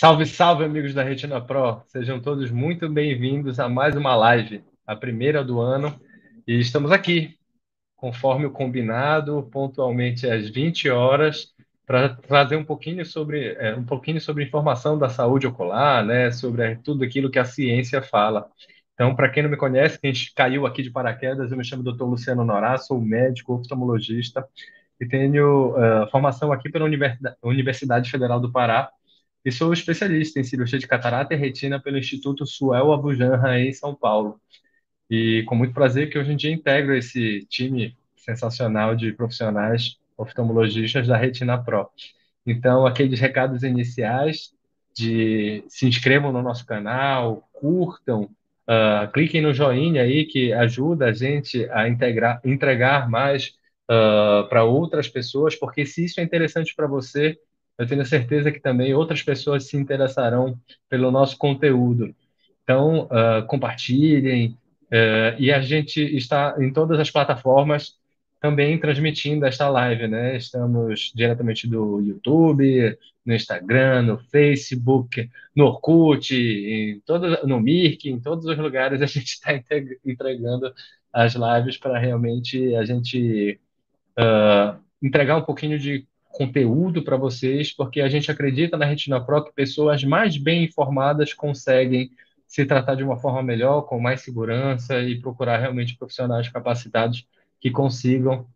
Salve, salve, amigos da Retina Pro! Sejam todos muito bem-vindos a mais uma live, a primeira do ano, e estamos aqui, conforme o combinado, pontualmente às 20 horas, para trazer um pouquinho sobre é, um pouquinho sobre informação da saúde ocular, né, sobre tudo aquilo que a ciência fala. Então, para quem não me conhece, quem caiu aqui de paraquedas, eu me chamo Dr. Luciano Norá, sou médico oftalmologista e tenho uh, formação aqui pela Universidade Federal do Pará e sou especialista em cirurgia de catarata e retina pelo Instituto Suel Abujanra em São Paulo. E com muito prazer que hoje em dia integro esse time sensacional de profissionais oftalmologistas da Retina Pro. Então, aqueles recados iniciais de se inscrevam no nosso canal, curtam, uh, cliquem no joinha aí que ajuda a gente a integrar, entregar mais uh, para outras pessoas, porque se isso é interessante para você, eu tenho certeza que também outras pessoas se interessarão pelo nosso conteúdo. Então, uh, compartilhem, uh, e a gente está em todas as plataformas também transmitindo esta live, né? Estamos diretamente do YouTube, no Instagram, no Facebook, no Orkut, em todas, no Mirk, em todos os lugares a gente está entregando as lives para realmente a gente uh, entregar um pouquinho de conteúdo para vocês, porque a gente acredita na Retina Pro que pessoas mais bem informadas conseguem se tratar de uma forma melhor, com mais segurança e procurar realmente profissionais capacitados que consigam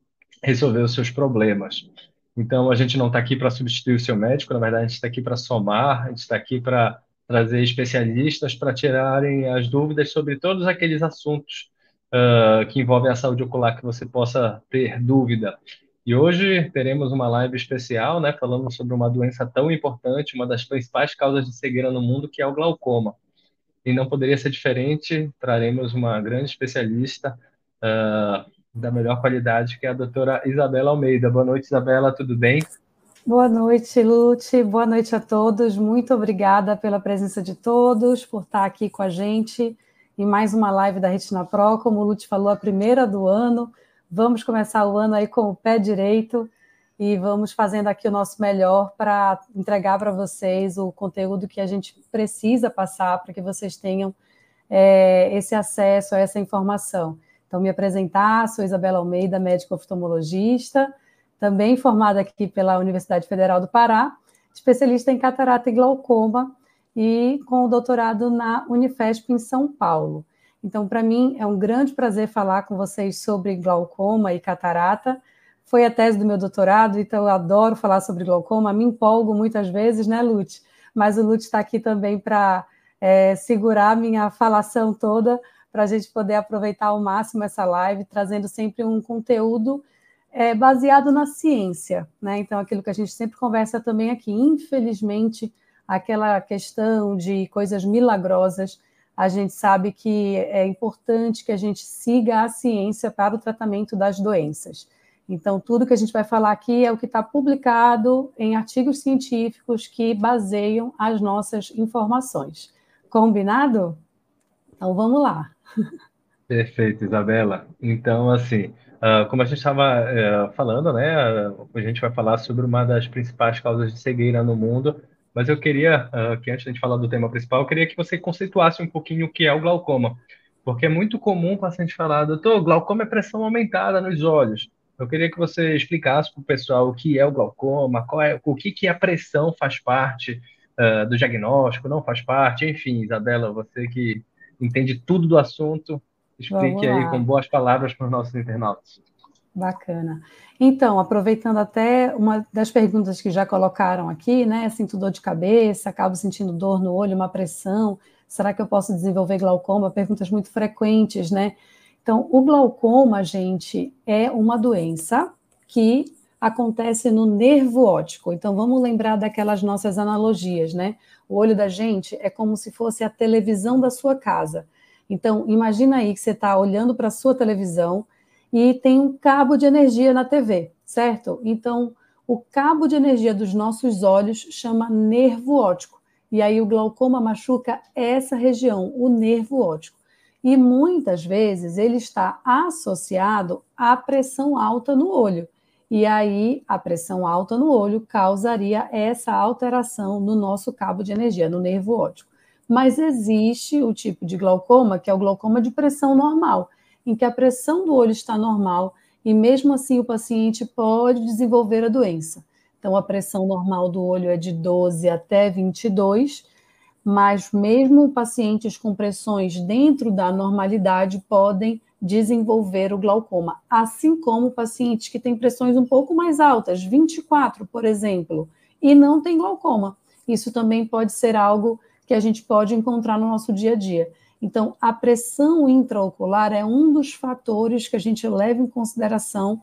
resolver os seus problemas. Então, a gente não está aqui para substituir o seu médico, na verdade, a gente está aqui para somar, a gente está aqui para trazer especialistas para tirarem as dúvidas sobre todos aqueles assuntos uh, que envolvem a saúde ocular que você possa ter dúvida. E hoje teremos uma live especial, né, falando sobre uma doença tão importante, uma das principais causas de cegueira no mundo, que é o glaucoma. E não poderia ser diferente, traremos uma grande especialista uh, da melhor qualidade, que é a doutora Isabela Almeida. Boa noite, Isabela, tudo bem? Boa noite, Lute. Boa noite a todos. Muito obrigada pela presença de todos, por estar aqui com a gente em mais uma live da Retina Pro. Como o Lute falou, a primeira do ano. Vamos começar o ano aí com o pé direito e vamos fazendo aqui o nosso melhor para entregar para vocês o conteúdo que a gente precisa passar para que vocês tenham é, esse acesso a essa informação. Então, me apresentar, sou Isabela Almeida, médica oftalmologista, também formada aqui pela Universidade Federal do Pará, especialista em catarata e glaucoma e com o doutorado na Unifesp em São Paulo. Então, para mim, é um grande prazer falar com vocês sobre glaucoma e catarata. Foi a tese do meu doutorado, então eu adoro falar sobre glaucoma, me empolgo muitas vezes, né, Lute? Mas o Lute está aqui também para é, segurar minha falação toda, para a gente poder aproveitar ao máximo essa live, trazendo sempre um conteúdo é, baseado na ciência, né? Então, aquilo que a gente sempre conversa também aqui, infelizmente, aquela questão de coisas milagrosas a gente sabe que é importante que a gente siga a ciência para o tratamento das doenças. Então, tudo que a gente vai falar aqui é o que está publicado em artigos científicos que baseiam as nossas informações. Combinado? Então, vamos lá. Perfeito, Isabela. Então, assim, uh, como a gente estava uh, falando, né, a gente vai falar sobre uma das principais causas de cegueira no mundo, mas eu queria, uh, que antes de falar do tema principal, eu queria que você conceituasse um pouquinho o que é o glaucoma. Porque é muito comum o paciente falar, doutor, glaucoma é pressão aumentada nos olhos. Eu queria que você explicasse para o pessoal o que é o glaucoma, qual é, o que, que a pressão faz parte uh, do diagnóstico, não faz parte, enfim, Isabela, você que entende tudo do assunto, explique aí com boas palavras para os nossos internautas. Bacana. Então, aproveitando até uma das perguntas que já colocaram aqui, né? Sinto dor de cabeça, acabo sentindo dor no olho, uma pressão. Será que eu posso desenvolver glaucoma? Perguntas muito frequentes, né? Então, o glaucoma, gente, é uma doença que acontece no nervo óptico. Então, vamos lembrar daquelas nossas analogias, né? O olho da gente é como se fosse a televisão da sua casa. Então, imagina aí que você está olhando para a sua televisão e tem um cabo de energia na TV, certo? Então, o cabo de energia dos nossos olhos chama nervo óptico. E aí o glaucoma machuca essa região, o nervo óptico. E muitas vezes ele está associado à pressão alta no olho. e aí a pressão alta no olho causaria essa alteração no nosso cabo de energia, no nervo óptico. Mas existe o tipo de glaucoma, que é o glaucoma de pressão normal, em que a pressão do olho está normal e mesmo assim o paciente pode desenvolver a doença. Então a pressão normal do olho é de 12 até 22, mas mesmo pacientes com pressões dentro da normalidade podem desenvolver o glaucoma, assim como pacientes que têm pressões um pouco mais altas, 24, por exemplo, e não tem glaucoma. Isso também pode ser algo que a gente pode encontrar no nosso dia a dia. Então, a pressão intraocular é um dos fatores que a gente leva em consideração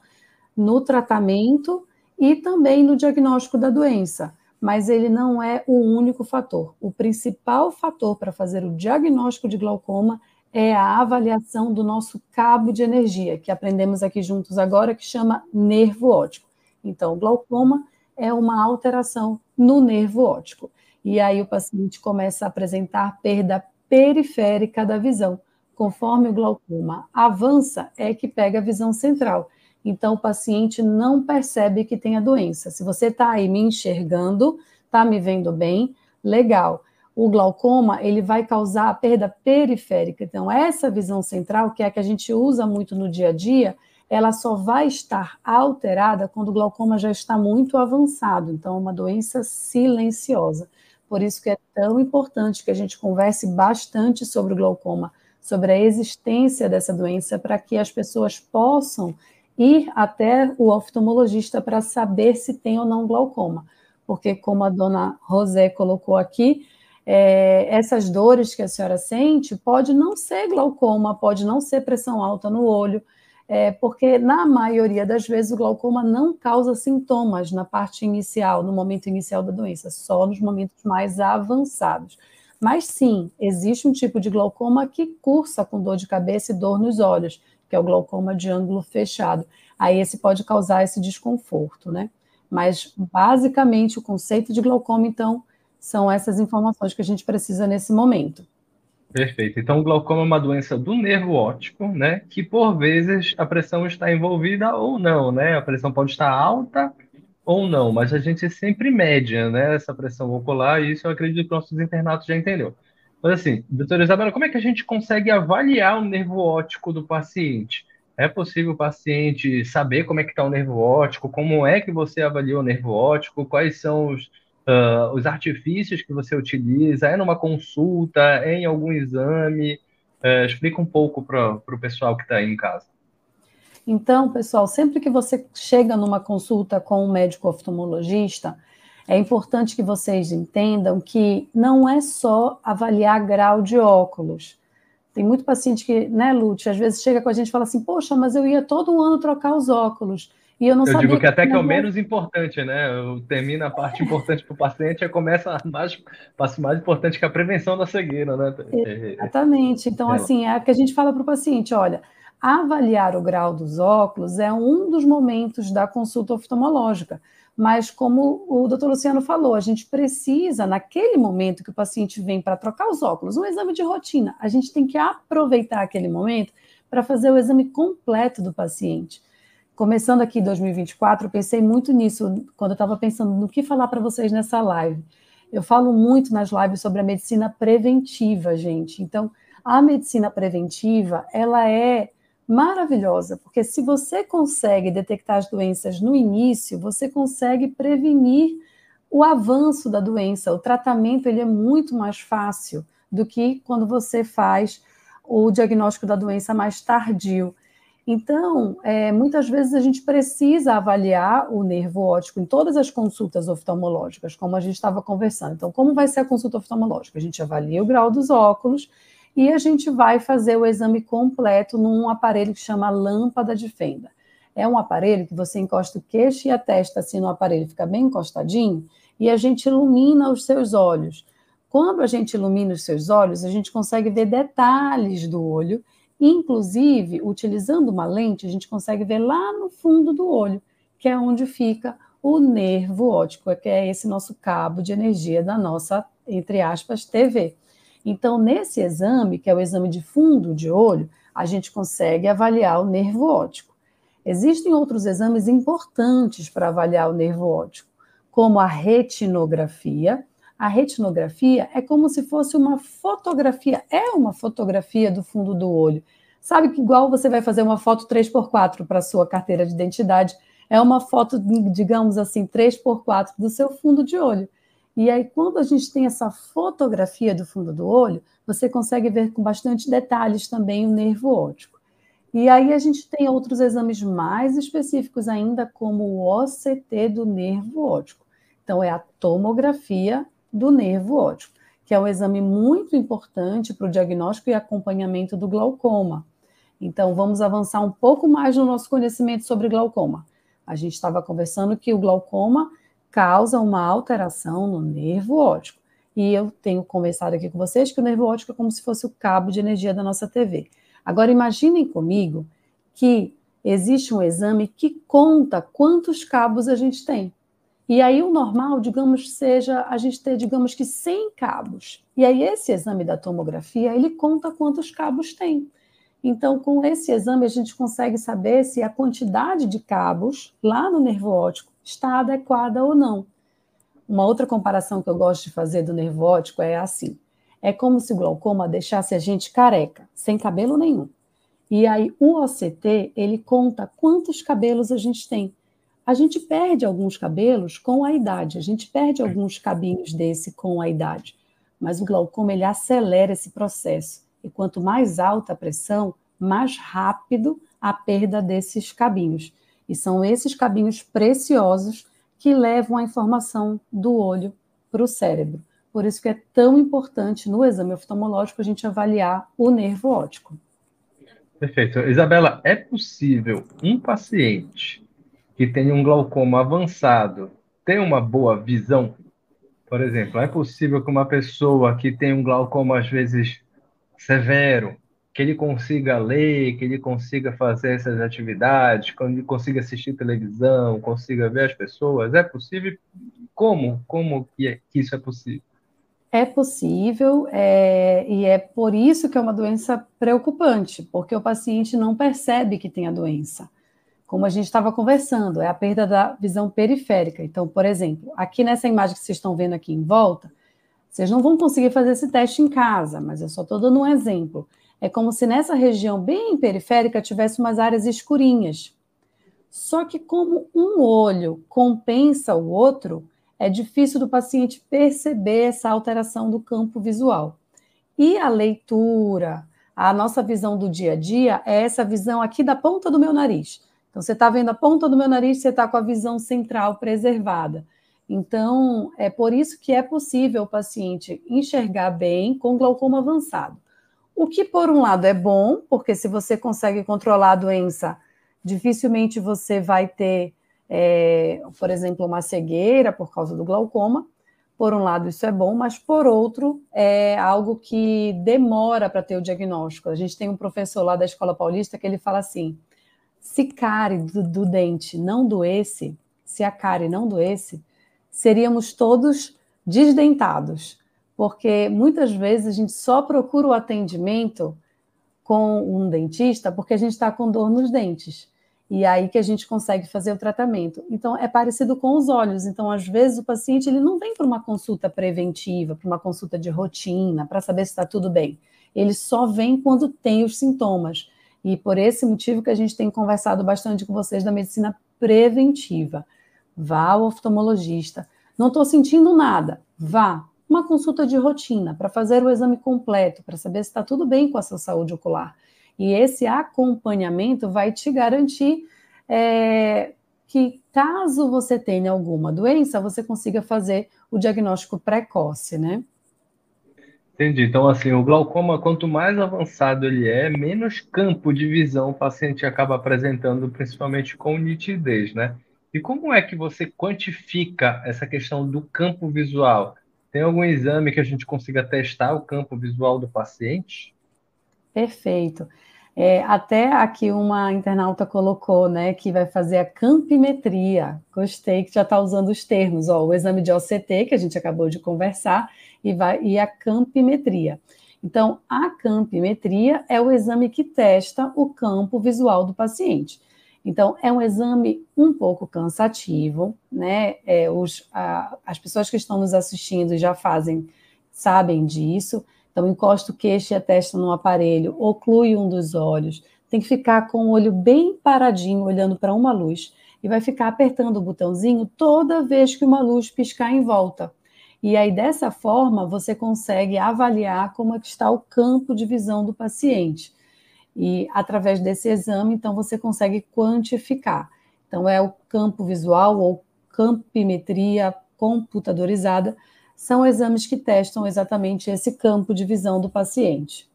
no tratamento e também no diagnóstico da doença, mas ele não é o único fator. O principal fator para fazer o diagnóstico de glaucoma é a avaliação do nosso cabo de energia, que aprendemos aqui juntos agora, que chama nervo óptico. Então, glaucoma é uma alteração no nervo óptico. E aí o paciente começa a apresentar perda periférica da visão. Conforme o glaucoma avança, é que pega a visão central. Então, o paciente não percebe que tem a doença. Se você está aí me enxergando, está me vendo bem, legal o glaucoma ele vai causar a perda periférica. Então, essa visão central, que é a que a gente usa muito no dia a dia, ela só vai estar alterada quando o glaucoma já está muito avançado. Então, é uma doença silenciosa. Por isso que é tão importante que a gente converse bastante sobre o glaucoma, sobre a existência dessa doença, para que as pessoas possam ir até o oftalmologista para saber se tem ou não glaucoma. Porque, como a dona Rosé colocou aqui, é, essas dores que a senhora sente pode não ser glaucoma, pode não ser pressão alta no olho, é, porque na maioria das vezes o glaucoma não causa sintomas na parte inicial, no momento inicial da doença, só nos momentos mais avançados. Mas sim, existe um tipo de glaucoma que cursa com dor de cabeça e dor nos olhos, que é o glaucoma de ângulo fechado. Aí esse pode causar esse desconforto, né? Mas basicamente o conceito de glaucoma, então, são essas informações que a gente precisa nesse momento. Perfeito. Então, o glaucoma é uma doença do nervo óptico, né? Que por vezes a pressão está envolvida ou não, né? A pressão pode estar alta ou não, mas a gente sempre mede, né? Essa pressão ocular, e isso eu acredito que nossos internatos já entendeu. Mas assim, doutora Isabela, como é que a gente consegue avaliar o nervo óptico do paciente? É possível o paciente saber como é que está o nervo óptico? Como é que você avalia o nervo óptico? Quais são os, uh, os artifícios que você utiliza, é numa consulta, é em algum exame? Uh, explica um pouco para o pessoal que está aí em casa. Então, pessoal, sempre que você chega numa consulta com um médico oftalmologista, é importante que vocês entendam que não é só avaliar grau de óculos. Tem muito paciente que, né, Lute, às vezes chega com a gente e fala assim: Poxa, mas eu ia todo ano trocar os óculos. E eu não eu sabia. digo que até que é o menos importante, né? Termina a parte importante para o paciente e começa a mais, passo mais importante que a prevenção da cegueira, né? Exatamente. Então, é. assim, é que a gente fala para o paciente: olha, avaliar o grau dos óculos é um dos momentos da consulta oftalmológica. Mas, como o doutor Luciano falou, a gente precisa, naquele momento que o paciente vem para trocar os óculos, um exame de rotina, a gente tem que aproveitar aquele momento para fazer o exame completo do paciente começando aqui 2024, eu pensei muito nisso quando eu estava pensando no que falar para vocês nessa live. Eu falo muito nas lives sobre a medicina preventiva, gente. Então, a medicina preventiva, ela é maravilhosa, porque se você consegue detectar as doenças no início, você consegue prevenir o avanço da doença. O tratamento ele é muito mais fácil do que quando você faz o diagnóstico da doença mais tardio. Então, é, muitas vezes a gente precisa avaliar o nervo óptico em todas as consultas oftalmológicas, como a gente estava conversando. Então, como vai ser a consulta oftalmológica? A gente avalia o grau dos óculos e a gente vai fazer o exame completo num aparelho que chama lâmpada de fenda. É um aparelho que você encosta o queixo e a testa assim no aparelho, fica bem encostadinho, e a gente ilumina os seus olhos. Quando a gente ilumina os seus olhos, a gente consegue ver detalhes do olho Inclusive, utilizando uma lente, a gente consegue ver lá no fundo do olho, que é onde fica o nervo óptico, que é esse nosso cabo de energia da nossa, entre aspas, TV. Então, nesse exame, que é o exame de fundo de olho, a gente consegue avaliar o nervo óptico. Existem outros exames importantes para avaliar o nervo óptico, como a retinografia. A retinografia é como se fosse uma fotografia, é uma fotografia do fundo do olho. Sabe que igual você vai fazer uma foto 3x4 para sua carteira de identidade, é uma foto, digamos assim, 3x4 do seu fundo de olho. E aí, quando a gente tem essa fotografia do fundo do olho, você consegue ver com bastante detalhes também o nervo óptico. E aí a gente tem outros exames mais específicos ainda, como o OCT do nervo óptico. Então, é a tomografia do nervo óptico, que é um exame muito importante para o diagnóstico e acompanhamento do glaucoma. Então, vamos avançar um pouco mais no nosso conhecimento sobre glaucoma. A gente estava conversando que o glaucoma causa uma alteração no nervo óptico. E eu tenho conversado aqui com vocês que o nervo óptico é como se fosse o cabo de energia da nossa TV. Agora, imaginem comigo que existe um exame que conta quantos cabos a gente tem. E aí o normal, digamos, seja a gente ter, digamos que 100 cabos. E aí esse exame da tomografia, ele conta quantos cabos tem. Então, com esse exame, a gente consegue saber se a quantidade de cabos lá no nervo óptico está adequada ou não. Uma outra comparação que eu gosto de fazer do nervo óptico é assim: é como se o glaucoma deixasse a gente careca, sem cabelo nenhum. E aí o OCT, ele conta quantos cabelos a gente tem. A gente perde alguns cabelos com a idade, a gente perde alguns cabinhos desse com a idade. Mas o glaucoma ele acelera esse processo. E quanto mais alta a pressão, mais rápido a perda desses cabinhos. E são esses cabinhos preciosos que levam a informação do olho para o cérebro. Por isso que é tão importante no exame oftalmológico a gente avaliar o nervo óptico. Perfeito. Isabela, é possível um paciente que tem um glaucoma avançado ter uma boa visão? Por exemplo, é possível que uma pessoa que tem um glaucoma às vezes severo, que ele consiga ler, que ele consiga fazer essas atividades, que ele consiga assistir televisão, consiga ver as pessoas, é possível? Como? Como que, é, que isso é possível? É possível, é, e é por isso que é uma doença preocupante, porque o paciente não percebe que tem a doença. Como a gente estava conversando, é a perda da visão periférica. Então, por exemplo, aqui nessa imagem que vocês estão vendo aqui em volta, vocês não vão conseguir fazer esse teste em casa, mas eu só estou dando um exemplo. É como se nessa região bem periférica tivesse umas áreas escurinhas. Só que como um olho compensa o outro, é difícil do paciente perceber essa alteração do campo visual. E a leitura, a nossa visão do dia a dia é essa visão aqui da ponta do meu nariz. Então, você está vendo a ponta do meu nariz, você está com a visão central preservada. Então, é por isso que é possível o paciente enxergar bem com glaucoma avançado. O que, por um lado, é bom, porque se você consegue controlar a doença, dificilmente você vai ter, é, por exemplo, uma cegueira por causa do glaucoma. Por um lado, isso é bom, mas por outro, é algo que demora para ter o diagnóstico. A gente tem um professor lá da Escola Paulista que ele fala assim: se cárie do, do dente não doesse, se a cárie não doesse, seríamos todos desdentados, porque muitas vezes a gente só procura o atendimento com um dentista porque a gente está com dor nos dentes. E aí que a gente consegue fazer o tratamento. Então, é parecido com os olhos. Então, às vezes, o paciente ele não vem para uma consulta preventiva, para uma consulta de rotina, para saber se está tudo bem. Ele só vem quando tem os sintomas. E por esse motivo que a gente tem conversado bastante com vocês da medicina preventiva. Vá ao oftalmologista. Não estou sentindo nada. Vá. Uma consulta de rotina para fazer o exame completo, para saber se está tudo bem com a sua saúde ocular. E esse acompanhamento vai te garantir é, que, caso você tenha alguma doença, você consiga fazer o diagnóstico precoce, né? Entendi. Então, assim, o glaucoma, quanto mais avançado ele é, menos campo de visão o paciente acaba apresentando, principalmente com nitidez, né? E como é que você quantifica essa questão do campo visual? Tem algum exame que a gente consiga testar o campo visual do paciente? Perfeito. É, até aqui uma internauta colocou, né, que vai fazer a campimetria. Gostei que já está usando os termos, ó, o exame de OCT, que a gente acabou de conversar, e, vai, e a campimetria. Então, a campimetria é o exame que testa o campo visual do paciente. Então, é um exame um pouco cansativo, né? É, os, a, as pessoas que estão nos assistindo já fazem, sabem disso. Então, encosta o queixo e a testa no aparelho, oclui um dos olhos, tem que ficar com o olho bem paradinho, olhando para uma luz, e vai ficar apertando o botãozinho toda vez que uma luz piscar em volta. E aí, dessa forma, você consegue avaliar como é que está o campo de visão do paciente. E através desse exame, então, você consegue quantificar. Então, é o campo visual ou campimetria computadorizada, são exames que testam exatamente esse campo de visão do paciente.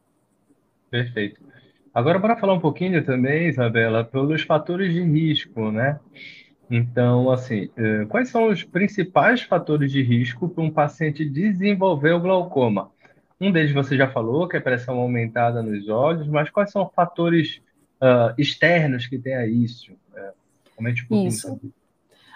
Perfeito. Agora, para falar um pouquinho também, Isabela, pelos fatores de risco, né? Então, assim, eh, quais são os principais fatores de risco para um paciente desenvolver o glaucoma? Um deles você já falou, que é a pressão aumentada nos olhos, mas quais são os fatores uh, externos que tem a isso? É, comente um pouquinho isso.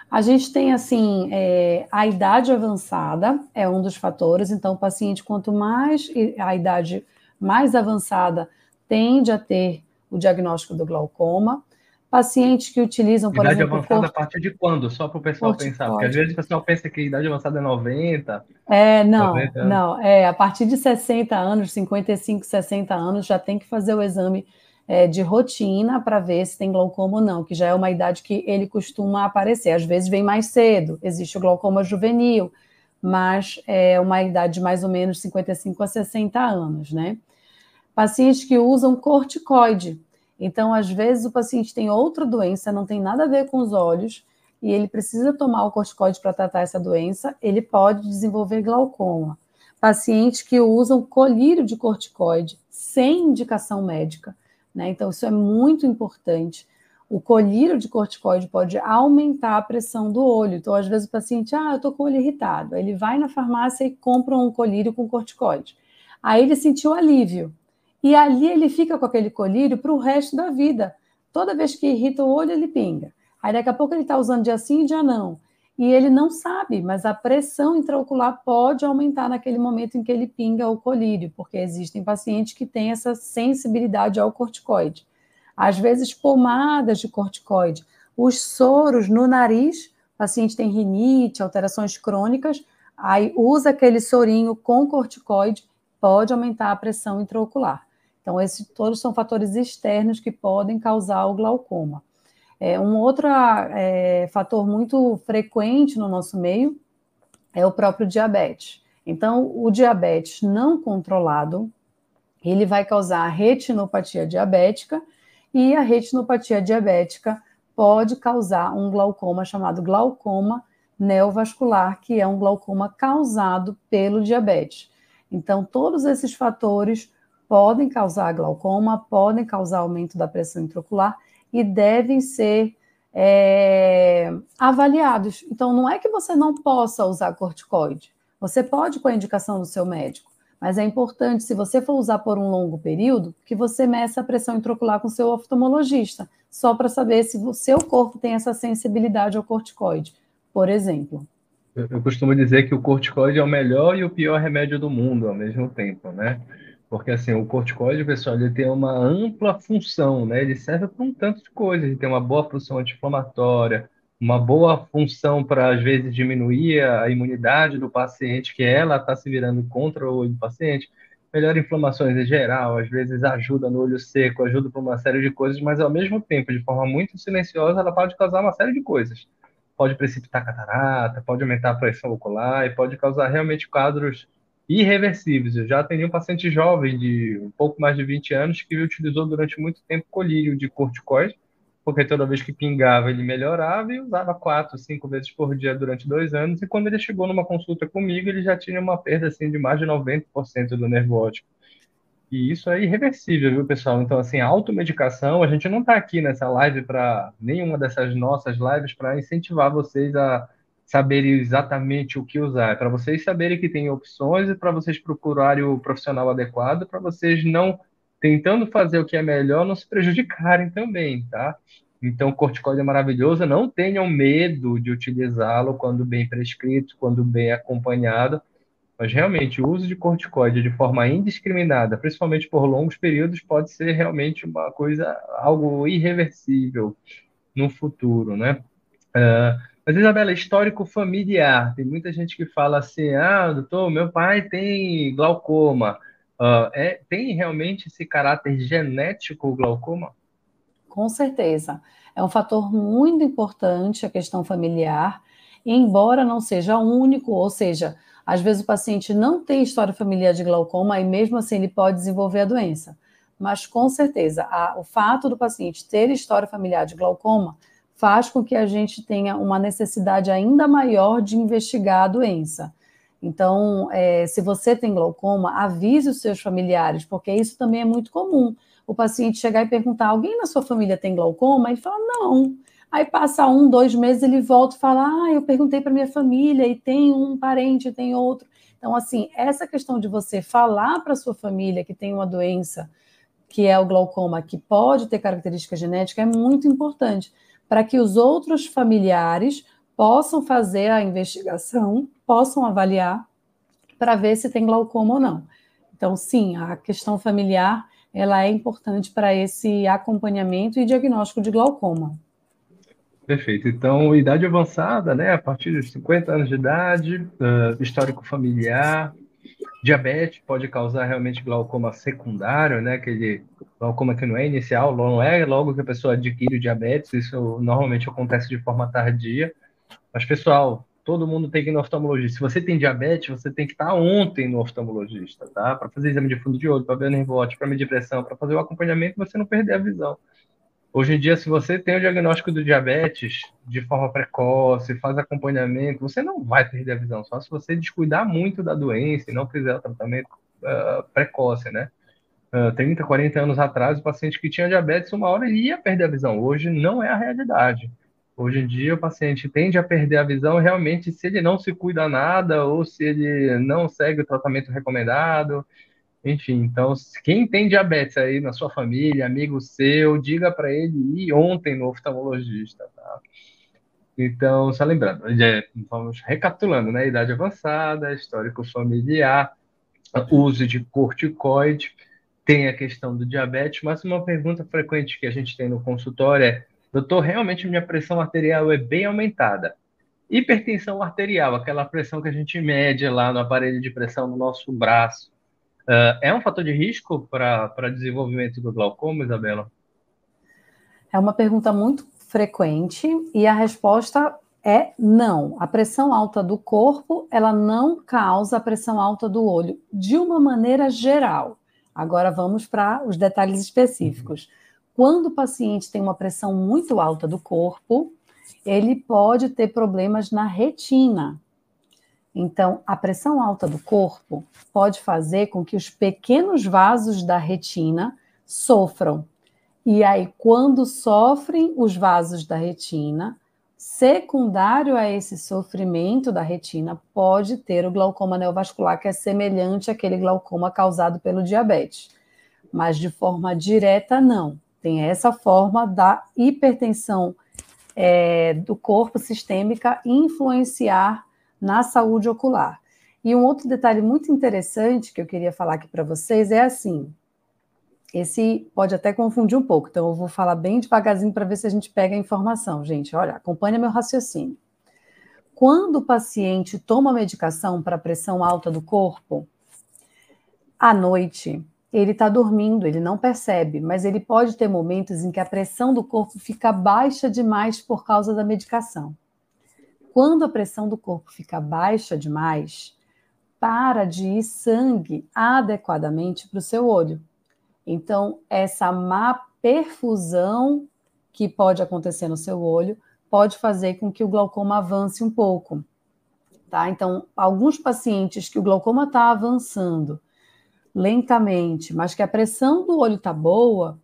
A gente tem, assim, é, a idade avançada é um dos fatores, então o paciente, quanto mais a idade mais avançada, tende a ter o diagnóstico do glaucoma. Pacientes que utilizam, por idade exemplo... Idade avançada a partir de quando? Só para o pessoal pensar, porque às vezes o pessoal pensa que a idade avançada é 90... É, não, 90 não, é, a partir de 60 anos, 55, 60 anos, já tem que fazer o exame é, de rotina para ver se tem glaucoma ou não, que já é uma idade que ele costuma aparecer. Às vezes vem mais cedo, existe o glaucoma juvenil, mas é uma idade de mais ou menos 55 a 60 anos, né? Pacientes que usam corticoide. Então, às vezes, o paciente tem outra doença, não tem nada a ver com os olhos, e ele precisa tomar o corticoide para tratar essa doença, ele pode desenvolver glaucoma. Pacientes que usam colírio de corticoide sem indicação médica né? Então, isso é muito importante. O colírio de corticoide pode aumentar a pressão do olho. Então, às vezes, o paciente, ah, eu estou com o olho irritado. Aí ele vai na farmácia e compra um colírio com corticoide. Aí ele sentiu alívio. E ali ele fica com aquele colírio para o resto da vida. Toda vez que irrita o olho, ele pinga. Aí daqui a pouco ele está usando dia sim e dia não e ele não sabe, mas a pressão intraocular pode aumentar naquele momento em que ele pinga o colírio, porque existem pacientes que têm essa sensibilidade ao corticoide. Às vezes, pomadas de corticoide, os soros no nariz, o paciente tem rinite, alterações crônicas, aí usa aquele sorinho com corticoide, pode aumentar a pressão intraocular. Então, esses todos são fatores externos que podem causar o glaucoma. É, um outro é, fator muito frequente no nosso meio é o próprio diabetes. Então, o diabetes não controlado, ele vai causar retinopatia diabética e a retinopatia diabética pode causar um glaucoma chamado glaucoma neovascular, que é um glaucoma causado pelo diabetes. Então, todos esses fatores podem causar glaucoma, podem causar aumento da pressão intraocular e devem ser é, avaliados. Então, não é que você não possa usar corticoide. Você pode com a indicação do seu médico, mas é importante, se você for usar por um longo período, que você meça a pressão intraocular com seu oftalmologista, só para saber se o seu corpo tem essa sensibilidade ao corticoide, por exemplo. Eu costumo dizer que o corticoide é o melhor e o pior remédio do mundo ao mesmo tempo, né? Porque assim, o corticoide, pessoal, ele tem uma ampla função, né? Ele serve para um tanto de coisas. Ele tem uma boa função anti-inflamatória, uma boa função para, às vezes, diminuir a imunidade do paciente, que ela está se virando contra o olho do paciente, melhora inflamações em geral, às vezes ajuda no olho seco, ajuda para uma série de coisas, mas ao mesmo tempo, de forma muito silenciosa, ela pode causar uma série de coisas. Pode precipitar catarata, pode aumentar a pressão ocular e pode causar realmente quadros irreversíveis. Eu já atendi um paciente jovem de um pouco mais de 20 anos que utilizou durante muito tempo colírio de corticoide, porque toda vez que pingava ele melhorava e usava quatro, cinco vezes por dia durante dois anos. E quando ele chegou numa consulta comigo, ele já tinha uma perda assim de mais de 90% do nervo óptico. E isso é irreversível, viu, pessoal? Então, assim, automedicação, a gente não está aqui nessa live para nenhuma dessas nossas lives para incentivar vocês a saber exatamente o que usar, é para vocês saberem que tem opções e para vocês procurarem o profissional adequado, para vocês não tentando fazer o que é melhor, não se prejudicarem também, tá? Então, corticoide é maravilhoso, não tenham medo de utilizá-lo quando bem prescrito, quando bem acompanhado, mas realmente o uso de corticoide de forma indiscriminada, principalmente por longos períodos, pode ser realmente uma coisa, algo irreversível no futuro, né? Uh, mas, Isabela, histórico familiar. Tem muita gente que fala assim: ah, doutor, meu pai tem glaucoma. Uh, é, tem realmente esse caráter genético glaucoma? Com certeza. É um fator muito importante a questão familiar, embora não seja único, ou seja, às vezes o paciente não tem história familiar de glaucoma e mesmo assim ele pode desenvolver a doença. Mas com certeza, a, o fato do paciente ter história familiar de glaucoma faz com que a gente tenha uma necessidade ainda maior de investigar a doença. Então, é, se você tem glaucoma, avise os seus familiares, porque isso também é muito comum. O paciente chegar e perguntar: alguém na sua família tem glaucoma? E fala: não. Aí passa um, dois meses, ele volta e fala: ah, eu perguntei para minha família e tem um parente, tem outro. Então, assim, essa questão de você falar para sua família que tem uma doença, que é o glaucoma, que pode ter característica genética, é muito importante para que os outros familiares possam fazer a investigação, possam avaliar para ver se tem glaucoma ou não. Então, sim, a questão familiar ela é importante para esse acompanhamento e diagnóstico de glaucoma. Perfeito. Então, idade avançada, né, a partir dos 50 anos de idade, uh, histórico familiar, diabetes pode causar realmente glaucoma secundário, né, aquele glaucoma que não é inicial, não é logo que a pessoa adquire o diabetes, isso normalmente acontece de forma tardia. Mas, pessoal, todo mundo tem que ir no oftalmologista. Se você tem diabetes, você tem que estar ontem no oftalmologista, tá? Para fazer exame de fundo de olho, para ver o nervote, para medir pressão, para fazer o acompanhamento, você não perder a visão. Hoje em dia, se você tem o diagnóstico do diabetes de forma precoce, faz acompanhamento, você não vai perder a visão, só se você descuidar muito da doença e não fizer o tratamento uh, precoce, né? Uh, 30, 40 anos atrás, o paciente que tinha diabetes, uma hora ia perder a visão. Hoje não é a realidade. Hoje em dia, o paciente tende a perder a visão realmente se ele não se cuida nada ou se ele não segue o tratamento recomendado. Enfim, então, quem tem diabetes aí na sua família, amigo seu, diga para ele ir ontem no oftalmologista, tá? Então, só lembrando, vamos recapitulando, né? Idade avançada, histórico familiar, uso de corticoide, tem a questão do diabetes, mas uma pergunta frequente que a gente tem no consultório é: doutor, realmente minha pressão arterial é bem aumentada. Hipertensão arterial, aquela pressão que a gente mede lá no aparelho de pressão no nosso braço, Uh, é um fator de risco para desenvolvimento do glaucoma, Isabela? É uma pergunta muito frequente e a resposta é não. A pressão alta do corpo, ela não causa a pressão alta do olho, de uma maneira geral. Agora vamos para os detalhes específicos. Quando o paciente tem uma pressão muito alta do corpo, ele pode ter problemas na retina, então, a pressão alta do corpo pode fazer com que os pequenos vasos da retina sofram. E aí, quando sofrem os vasos da retina, secundário a esse sofrimento da retina, pode ter o glaucoma neovascular, que é semelhante àquele glaucoma causado pelo diabetes. Mas de forma direta, não. Tem essa forma da hipertensão é, do corpo sistêmica influenciar na saúde ocular. E um outro detalhe muito interessante que eu queria falar aqui para vocês é assim: esse pode até confundir um pouco, então eu vou falar bem devagarzinho para ver se a gente pega a informação, gente. Olha, acompanha meu raciocínio. Quando o paciente toma medicação para pressão alta do corpo, à noite, ele está dormindo, ele não percebe, mas ele pode ter momentos em que a pressão do corpo fica baixa demais por causa da medicação. Quando a pressão do corpo fica baixa demais, para de ir sangue adequadamente para o seu olho. Então, essa má perfusão que pode acontecer no seu olho pode fazer com que o glaucoma avance um pouco. Tá? Então, alguns pacientes que o glaucoma está avançando lentamente, mas que a pressão do olho está boa,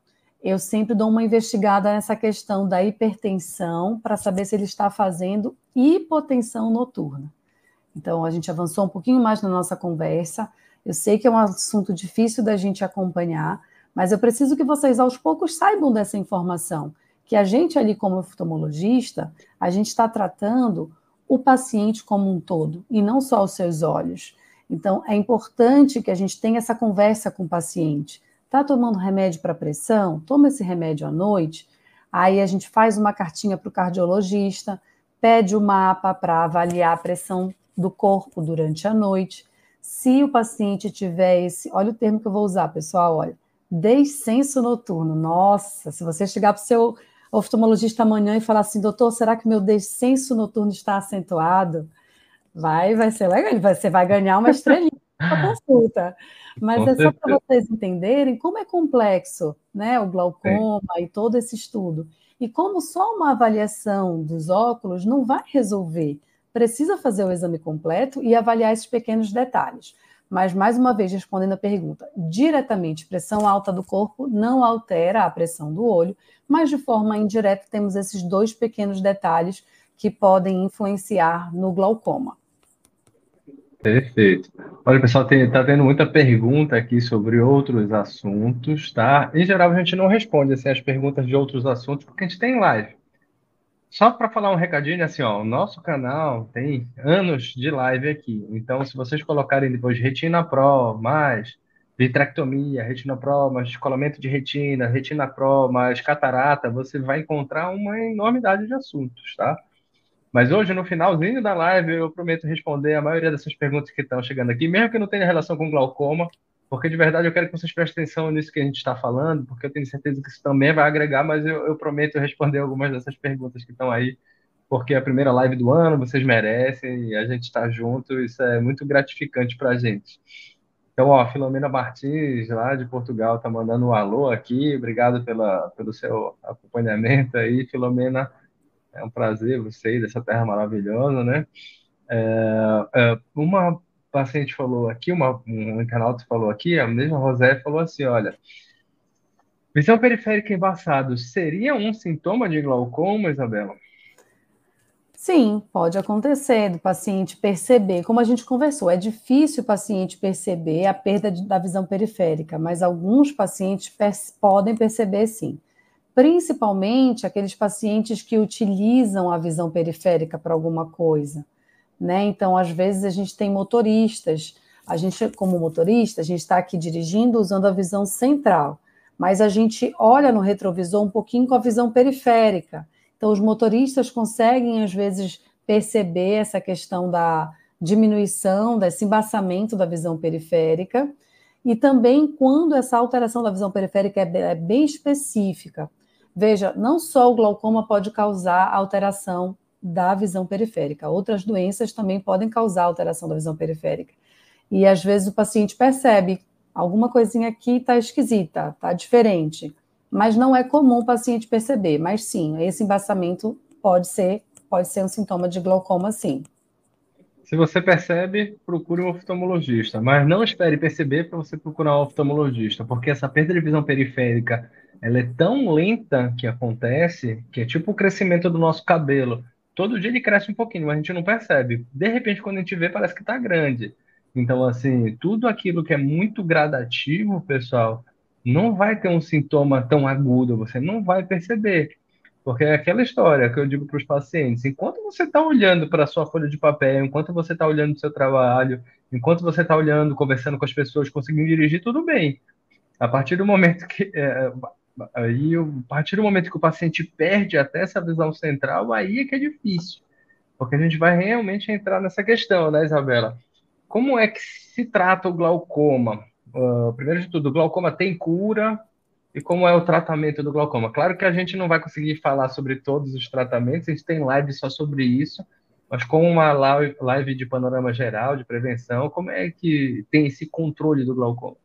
eu sempre dou uma investigada nessa questão da hipertensão para saber se ele está fazendo hipotensão noturna. Então, a gente avançou um pouquinho mais na nossa conversa. Eu sei que é um assunto difícil da gente acompanhar, mas eu preciso que vocês aos poucos saibam dessa informação, que a gente ali como oftalmologista, a gente está tratando o paciente como um todo e não só os seus olhos. Então, é importante que a gente tenha essa conversa com o paciente Está tomando remédio para pressão? Toma esse remédio à noite. Aí a gente faz uma cartinha para o cardiologista, pede o mapa para avaliar a pressão do corpo durante a noite. Se o paciente tiver esse, olha o termo que eu vou usar, pessoal, olha, descenso noturno. Nossa, se você chegar para o seu oftalmologista amanhã e falar assim, doutor, será que meu descenso noturno está acentuado? Vai, vai ser legal, você vai ganhar uma estrelinha na consulta. Mas Com é só para vocês entenderem como é complexo, né, o glaucoma Sim. e todo esse estudo. E como só uma avaliação dos óculos não vai resolver. Precisa fazer o exame completo e avaliar esses pequenos detalhes. Mas, mais uma vez, respondendo a pergunta, diretamente, pressão alta do corpo não altera a pressão do olho, mas de forma indireta temos esses dois pequenos detalhes que podem influenciar no glaucoma. Perfeito. Olha, pessoal, está tendo muita pergunta aqui sobre outros assuntos, tá? Em geral, a gente não responde assim, as perguntas de outros assuntos, porque a gente tem live. Só para falar um recadinho, assim, ó, o nosso canal tem anos de live aqui. Então, se vocês colocarem depois Retina Pro, mais vitrectomia, Retina Pro, mais descolamento de retina, Retina Pro, mais catarata, você vai encontrar uma enormidade de assuntos, tá? Mas hoje, no finalzinho da live, eu prometo responder a maioria dessas perguntas que estão chegando aqui, mesmo que não tenha relação com glaucoma, porque de verdade eu quero que vocês prestem atenção nisso que a gente está falando, porque eu tenho certeza que isso também vai agregar, mas eu, eu prometo responder algumas dessas perguntas que estão aí, porque é a primeira live do ano, vocês merecem, e a gente está junto, isso é muito gratificante para a gente. Então, ó, Filomena Martins, lá de Portugal, tá mandando um alô aqui, obrigado pela, pelo seu acompanhamento aí, Filomena, é um prazer você dessa terra maravilhosa, né? É, é, uma paciente falou aqui, uma, um internauta falou aqui, a mesma Rosé falou assim, olha, visão periférica embaçada seria um sintoma de glaucoma, Isabela? Sim, pode acontecer do paciente perceber, como a gente conversou, é difícil o paciente perceber a perda de, da visão periférica, mas alguns pacientes podem perceber sim. Principalmente aqueles pacientes que utilizam a visão periférica para alguma coisa né? Então, às vezes, a gente tem motoristas, a gente, como motorista, a gente está aqui dirigindo usando a visão central, mas a gente olha no retrovisor um pouquinho com a visão periférica. Então, os motoristas conseguem, às vezes, perceber essa questão da diminuição, desse embaçamento da visão periférica, e também quando essa alteração da visão periférica é, é bem específica. Veja, não só o glaucoma pode causar alteração da visão periférica. Outras doenças também podem causar alteração da visão periférica. E às vezes o paciente percebe alguma coisinha aqui está esquisita, está diferente. Mas não é comum o paciente perceber. Mas sim, esse embaçamento pode ser, pode ser um sintoma de glaucoma, sim. Se você percebe, procure um oftalmologista, mas não espere perceber para você procurar um oftalmologista, porque essa perda de visão periférica ela é tão lenta que acontece que é tipo o crescimento do nosso cabelo todo dia ele cresce um pouquinho, mas a gente não percebe. De repente, quando a gente vê, parece que está grande. Então, assim, tudo aquilo que é muito gradativo, pessoal, não vai ter um sintoma tão agudo, você não vai perceber. Porque é aquela história que eu digo para os pacientes: enquanto você está olhando para a sua folha de papel, enquanto você está olhando para o seu trabalho, enquanto você está olhando, conversando com as pessoas, conseguindo dirigir, tudo bem. A partir do momento que é, Aí, a partir do momento que o paciente perde até essa visão central, aí é que é difícil. Porque a gente vai realmente entrar nessa questão, né, Isabela? Como é que se trata o glaucoma? Uh, primeiro de tudo, o glaucoma tem cura? E como é o tratamento do glaucoma? Claro que a gente não vai conseguir falar sobre todos os tratamentos, a gente tem live só sobre isso, mas com uma live de panorama geral, de prevenção, como é que tem esse controle do glaucoma?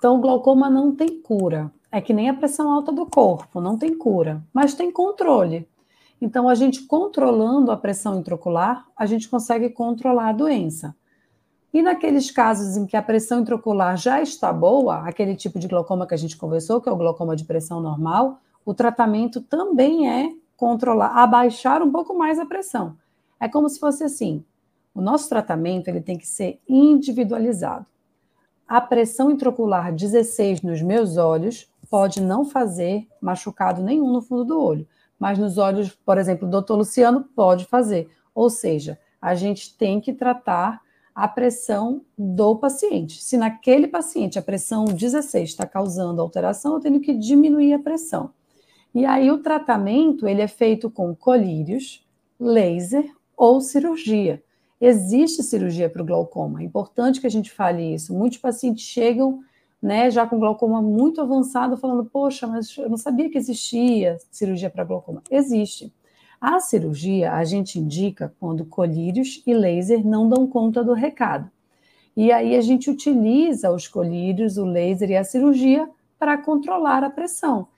Então, o glaucoma não tem cura. É que nem a pressão alta do corpo, não tem cura, mas tem controle. Então, a gente controlando a pressão intraocular, a gente consegue controlar a doença. E naqueles casos em que a pressão intraocular já está boa, aquele tipo de glaucoma que a gente conversou, que é o glaucoma de pressão normal, o tratamento também é controlar, abaixar um pouco mais a pressão. É como se fosse assim: o nosso tratamento ele tem que ser individualizado. A pressão intraocular 16 nos meus olhos pode não fazer machucado nenhum no fundo do olho, mas nos olhos, por exemplo, do doutor Luciano pode fazer. Ou seja, a gente tem que tratar a pressão do paciente. Se naquele paciente a pressão 16 está causando alteração, eu tenho que diminuir a pressão. E aí o tratamento ele é feito com colírios, laser ou cirurgia. Existe cirurgia para o glaucoma. É importante que a gente fale isso. Muitos pacientes chegam, né, já com glaucoma muito avançado, falando: "Poxa, mas eu não sabia que existia cirurgia para glaucoma". Existe. A cirurgia a gente indica quando colírios e laser não dão conta do recado. E aí a gente utiliza os colírios, o laser e a cirurgia para controlar a pressão.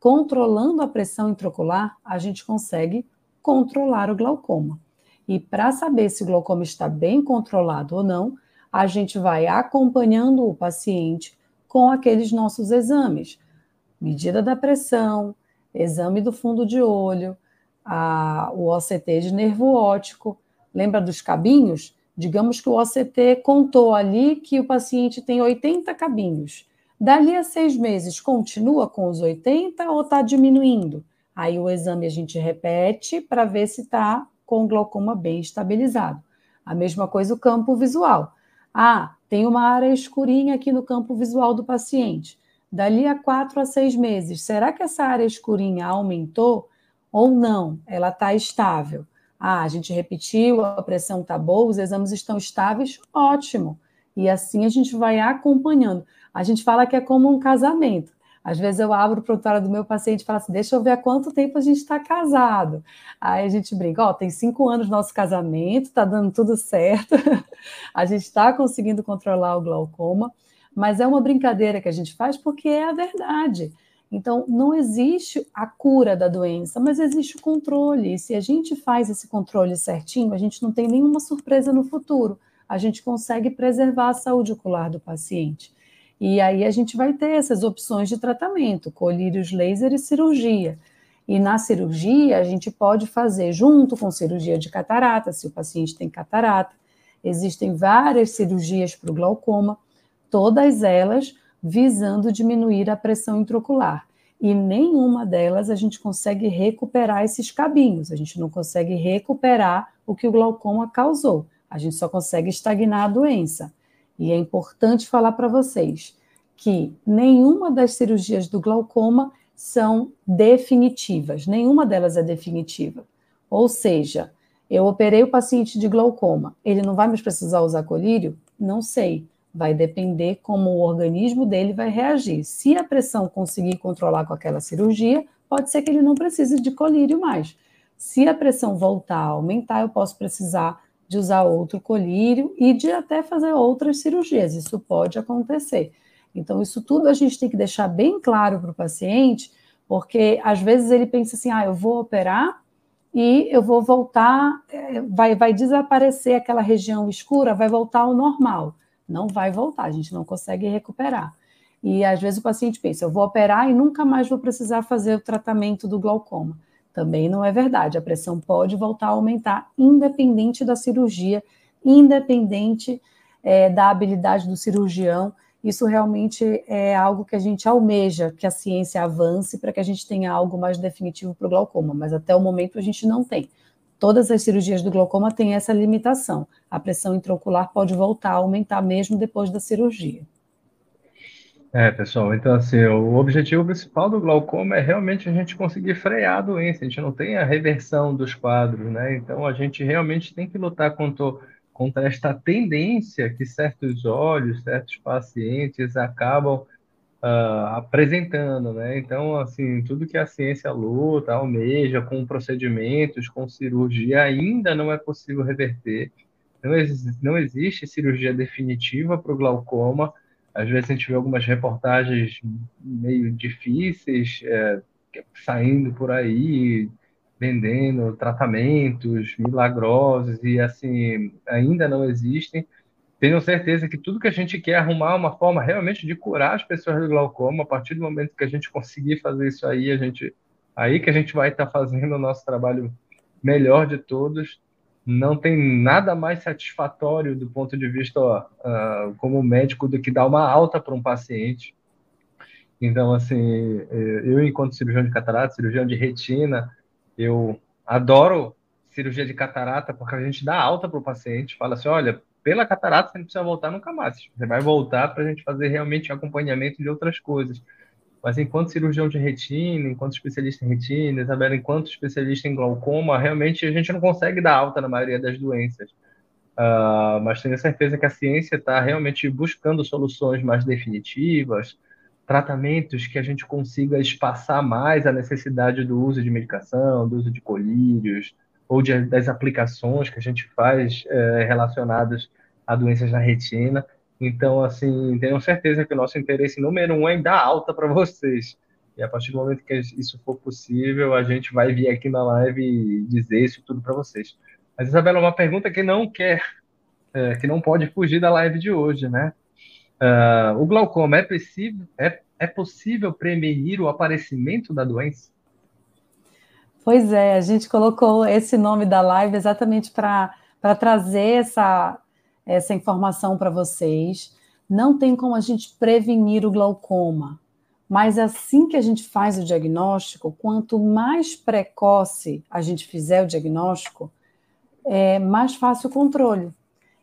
Controlando a pressão intraocular, a gente consegue controlar o glaucoma. E para saber se o glaucoma está bem controlado ou não, a gente vai acompanhando o paciente com aqueles nossos exames: medida da pressão, exame do fundo de olho, a, o OCT de nervo óptico. Lembra dos cabinhos? Digamos que o OCT contou ali que o paciente tem 80 cabinhos. Dali a seis meses, continua com os 80 ou está diminuindo? Aí o exame a gente repete para ver se está com glaucoma bem estabilizado. A mesma coisa o campo visual. Ah, tem uma área escurinha aqui no campo visual do paciente. Dali a quatro a seis meses, será que essa área escurinha aumentou? ou não, ela está estável. Ah, a gente repetiu, a pressão está boa, os exames estão estáveis, ótimo. E assim a gente vai acompanhando. A gente fala que é como um casamento. Às vezes eu abro o prontuário do meu paciente e falo assim: deixa eu ver há quanto tempo a gente está casado. Aí a gente brinca: ó, oh, tem cinco anos nosso casamento, está dando tudo certo, a gente está conseguindo controlar o glaucoma, mas é uma brincadeira que a gente faz porque é a verdade. Então, não existe a cura da doença, mas existe o controle. E se a gente faz esse controle certinho, a gente não tem nenhuma surpresa no futuro. A gente consegue preservar a saúde ocular do paciente. E aí a gente vai ter essas opções de tratamento, colírios laser e cirurgia. E na cirurgia, a gente pode fazer junto com cirurgia de catarata, se o paciente tem catarata. Existem várias cirurgias para o glaucoma, todas elas visando diminuir a pressão intraocular. E nenhuma delas a gente consegue recuperar esses cabinhos, a gente não consegue recuperar o que o glaucoma causou, a gente só consegue estagnar a doença. E é importante falar para vocês que nenhuma das cirurgias do glaucoma são definitivas, nenhuma delas é definitiva. Ou seja, eu operei o paciente de glaucoma, ele não vai mais precisar usar colírio? Não sei. Vai depender como o organismo dele vai reagir. Se a pressão conseguir controlar com aquela cirurgia, pode ser que ele não precise de colírio mais. Se a pressão voltar a aumentar, eu posso precisar de usar outro colírio e de até fazer outras cirurgias. Isso pode acontecer. Então, isso tudo a gente tem que deixar bem claro para o paciente, porque às vezes ele pensa assim: ah, eu vou operar e eu vou voltar, eh, vai, vai desaparecer aquela região escura, vai voltar ao normal não vai voltar, a gente não consegue recuperar. E às vezes o paciente pensa, eu vou operar e nunca mais vou precisar fazer o tratamento do glaucoma. Também não é verdade, a pressão pode voltar a aumentar, independente da cirurgia, independente é, da habilidade do cirurgião. Isso realmente é algo que a gente almeja, que a ciência avance para que a gente tenha algo mais definitivo para o glaucoma, mas até o momento a gente não tem todas as cirurgias do glaucoma têm essa limitação. A pressão intraocular pode voltar a aumentar mesmo depois da cirurgia. É, pessoal, então assim, o objetivo principal do glaucoma é realmente a gente conseguir frear a doença, a gente não tem a reversão dos quadros, né? Então a gente realmente tem que lutar contra, contra esta tendência que certos olhos, certos pacientes acabam uh, apresentando, né? Então, assim, tudo que a ciência luta, almeja, com procedimentos, com cirurgia, ainda não é possível reverter. Não, ex não existe cirurgia definitiva para o glaucoma. Às vezes a gente vê algumas reportagens meio difíceis é, saindo por aí, vendendo tratamentos milagrosos e assim ainda não existem tenho certeza que tudo que a gente quer é arrumar uma forma realmente de curar as pessoas do glaucoma, a partir do momento que a gente conseguir fazer isso aí, a gente aí que a gente vai estar fazendo o nosso trabalho melhor de todos. Não tem nada mais satisfatório do ponto de vista uh, como médico do que dar uma alta para um paciente. Então, assim, eh, eu enquanto cirurgião de catarata, cirurgião de retina, eu adoro cirurgia de catarata porque a gente dá alta para o paciente, fala assim, olha, pela catarata você não precisa voltar nunca mais. Você vai voltar para a gente fazer realmente acompanhamento de outras coisas. Mas enquanto cirurgião de retina, enquanto especialista em retina, Isabela, enquanto especialista em glaucoma, realmente a gente não consegue dar alta na maioria das doenças. Uh, mas tenho certeza que a ciência está realmente buscando soluções mais definitivas, tratamentos que a gente consiga espaçar mais a necessidade do uso de medicação, do uso de colírios, ou de, das aplicações que a gente faz é, relacionadas a doenças na retina. Então, assim, tenho certeza que o nosso interesse número um é dar alta para vocês. E a partir do momento que isso for possível, a gente vai vir aqui na live dizer isso tudo para vocês. Mas, Isabela, uma pergunta que não quer, é, que não pode fugir da live de hoje, né? Uh, o glaucoma é possível, é, é possível prevenir o aparecimento da doença? Pois é, a gente colocou esse nome da live exatamente para trazer essa, essa informação para vocês. Não tem como a gente prevenir o glaucoma, mas assim que a gente faz o diagnóstico, quanto mais precoce a gente fizer o diagnóstico, é mais fácil o controle.